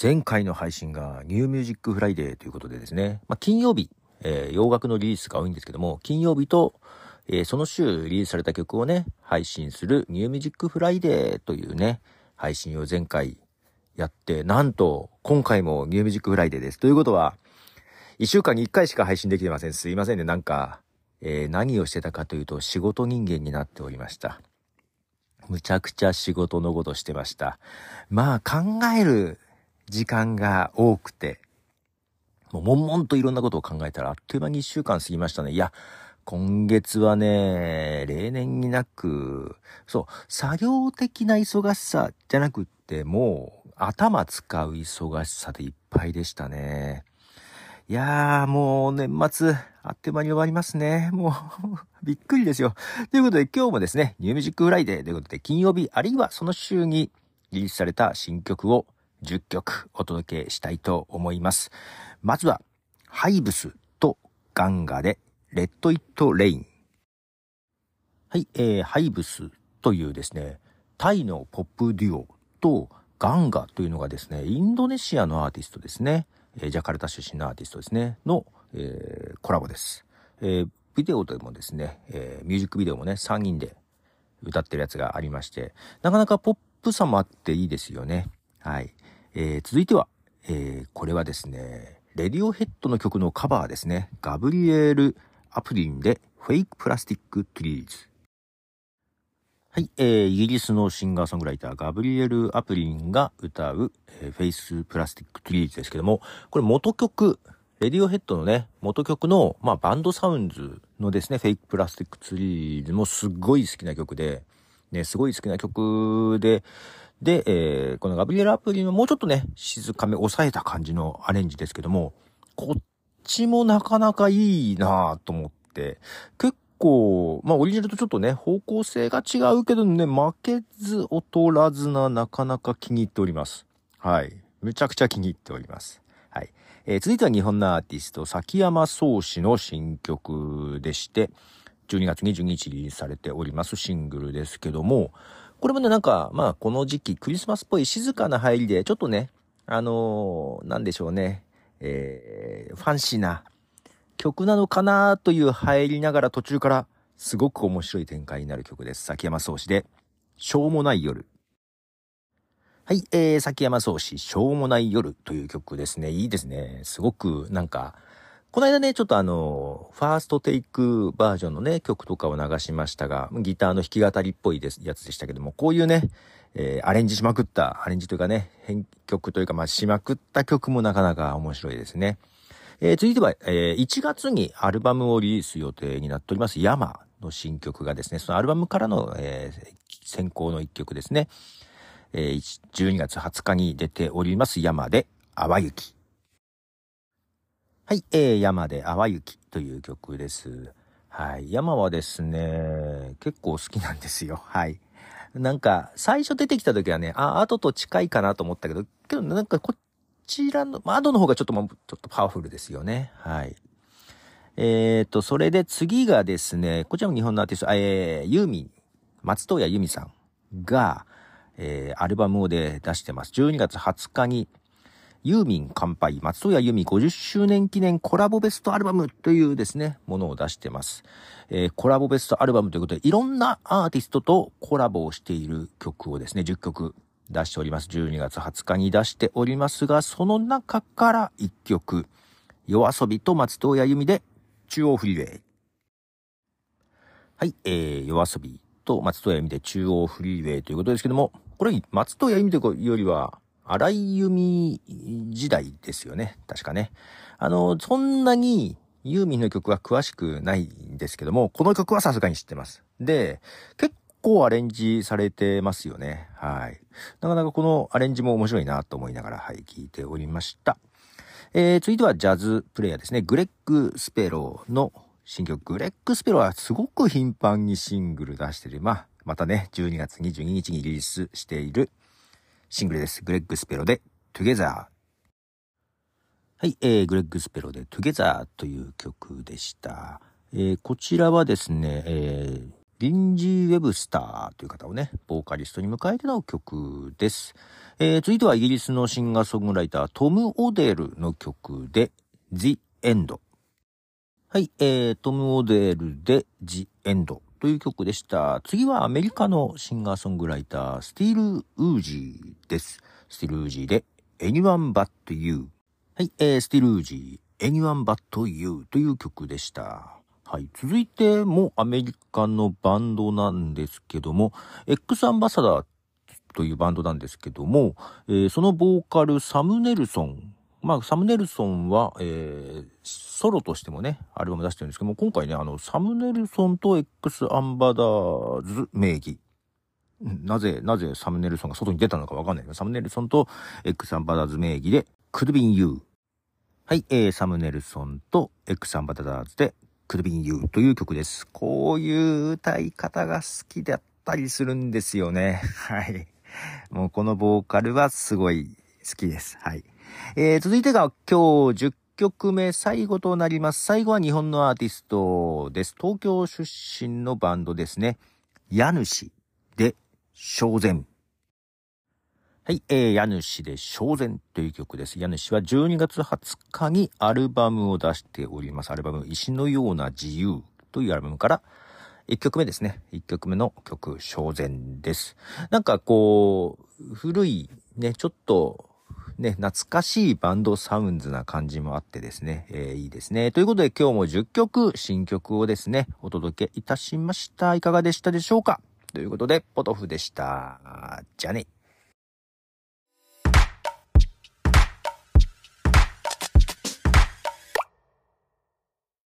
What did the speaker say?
前回の配信が New Music Friday ということでですね、まあ、金曜日、えー、洋楽のリリースが多いんですけども、金曜日と、えー、その週リリースされた曲をね、配信する New Music Friday というね、配信を前回やって、なんと、今回も New Music Friday です。ということは、一週間に一回しか配信できてません。すいませんね。なんか、えー、何をしてたかというと、仕事人間になっておりました。むちゃくちゃ仕事のことしてました。まあ、考える時間が多くて、もう、悶々といろんなことを考えたら、あっという間に一週間過ぎましたね。いや、今月はね、例年になく、そう、作業的な忙しさじゃなくって、もう、頭使う忙しさでいっぱいでしたね。いやー、もう年末、あっという間に終わりますね。もう びっくりですよ。ということで今日もですね、 New Music Friday ということで金曜日、あるいはその週にリリースされた新曲を10曲お届けしたいと思います。まずは、ハイブスとガンガで、 Let It Rain。はい、えー、ハイブスというですね、タイのポップデュオとガンガというのがですね、インドネシアのアーティストですね。えジャカルタ出身のアーティストですね、の、えー、コラボです。えー、ビデオでもですね、えー、ミュージックビデオもね、3人で歌ってるやつがありまして、なかなかポップさもあっていいですよね。はい。えー、続いては、えー、これはですね、レディオヘッドの曲のカバーですね。ガブリエール・アプリンで、フェイク・プラスティック・トゥリーズ。はい、えー、イギリスのシンガーソングライター、ガブリエル・アプリンが歌う、えー、 Fake Plastic Trees ですけども、これ元曲、レディオヘッドのね、元曲の、まあ、バンドサウンズのですね、 Fake Plastic Trees もすごい好きな曲で、ね、すごい好きな曲で、で、えー、このガブリエル・アプリンはもうちょっとね、静かめ、抑えた感じのアレンジですけども、こっちもなかなかいいなぁと思って、結構、まあオリジナルとちょっとね、方向性が違うけどね、負けず劣らずな、なかなか気に入っております。はい。めちゃくちゃ気に入っております。はい。えー、続いては日本のアーティスト、崎山宗氏の新曲でして、12月22日リリースされておりますシングルですけども、これもね、なんか、まあ、この時期、クリスマスっぽい静かな入りで、ちょっとね、あのー、なんでしょうね、えー、ファンシーな曲なのかなという入りながら途中からすごく面白い展開になる曲です。崎山宗氏で、しょうもない夜。はい、えー、崎山宗氏、しょうもない夜という曲ですね。いいですね。すごくなんか、この間ね、ちょっとあの、ファーストテイクバージョンのね、曲とかを流しましたが、ギターの弾き語りっぽいですやつでしたけども、こういうね、えー、アレンジしまくった、アレンジというかね、編曲というか、まあ、しまくった曲もなかなか面白いですね。えー、続いては、えー、1月にアルバムをリリース予定になっております、ヤマの新曲がですね、そのアルバムからの、え、先行の1曲ですね、え、12月20日に出ております、ヤマで、淡雪。はい、えー、山で淡雪という曲です。はい、山はですね、結構好きなんですよ。はい。なんか、最初出てきた時はね、あ、後と近いかなと思ったけど、けどなんかこちらの、窓の方がちょっともちょっとパワフルですよね。はい。えっ、ー、と、それで次がですね、こちらも日本のアーティスト、えー、ユーミン、松任谷由実さんが、えー、アルバムをで出してます。12月20日に、ユーミン乾杯、松任谷由実50周年記念コラボベストアルバムというですね、ものを出してます。えー、コラボベストアルバムということで、いろんなアーティストとコラボをしている曲をですね、10曲出しております。12月20日に出しておりますが、その中から1曲、夜遊びと松任谷由実で中央フリーウェイ。はい、えー、夜遊びと松任谷由実で中央フリーウェイということですけども、これ松任谷由実というよりは、荒井由実時代ですよね。確かね。あの、そんなにユーミンの曲は詳しくないんですけども、この曲はさすがに知ってます。で、結構アレンジされてますよね。はい。なかなかこのアレンジも面白いなと思いながら、はい、聞いておりました。えー、続いてはジャズプレイヤーですね。グレッグ・スペローの新曲。グレッグ・スペローはすごく頻繁にシングル出してる。まあ、またね、12月22日にリリースしているシングルです。グレッグ・スペロで Together。はい、えー、グレッグ・スペロで Together という曲でした。えー、こちらはですね、えー、リンジー・ウェブスターという方をね、ボーカリストに迎えての曲です。えー、続いてはイギリスのシンガーソングライター、トム・オデルの曲で、The End。はい、えー、トム・オデルで The End という曲でした。次はアメリカのシンガーソングライター、スティール・ウージーです。スティール・ウージーで Anyone But You。はい、えー、スティール・ウージー、Anyone But You という曲でした。はい。続いてもアメリカのバンドなんですけども、X アンバサダーというバンドなんですけども、えー、そのボーカルサム・ネルソン。まあ、サム・ネルソンは、えー、ソロとしてもね、アルバム出してるんですけども、今回ね、あの、サム・ネルソンと X アンバダーズ名義。なぜ、なぜサム・ネルソンが外に出たのかわかんないけど、サム・ネルソンと X アンバダーズ名義で、クルビン・ユー。はい、えー、サム・ネルソンと X Ambassadors で、クルビン・ユーという曲です。こういう歌い方が好きだったりするんですよね。はい。もうこのボーカルはすごい好きです。はい。えー、続いてが今日10曲目最後となります。最後は日本のアーティストです。東京出身のバンドですね。家主で正前。はい、えー、家主で正前という曲です。家主は12月20日にアルバムを出しております。アルバム、石のような自由というアルバムから、1曲目ですね。1曲目の曲、正前です。なんかこう、古い、ね、ちょっと、ね、懐かしいバンドサウンズな感じもあってですね、えー、いいですね。ということで今日も10曲、新曲をですね、お届けいたしました。いかがでしたでしょうか？ということで、ポトフでした。じゃあね。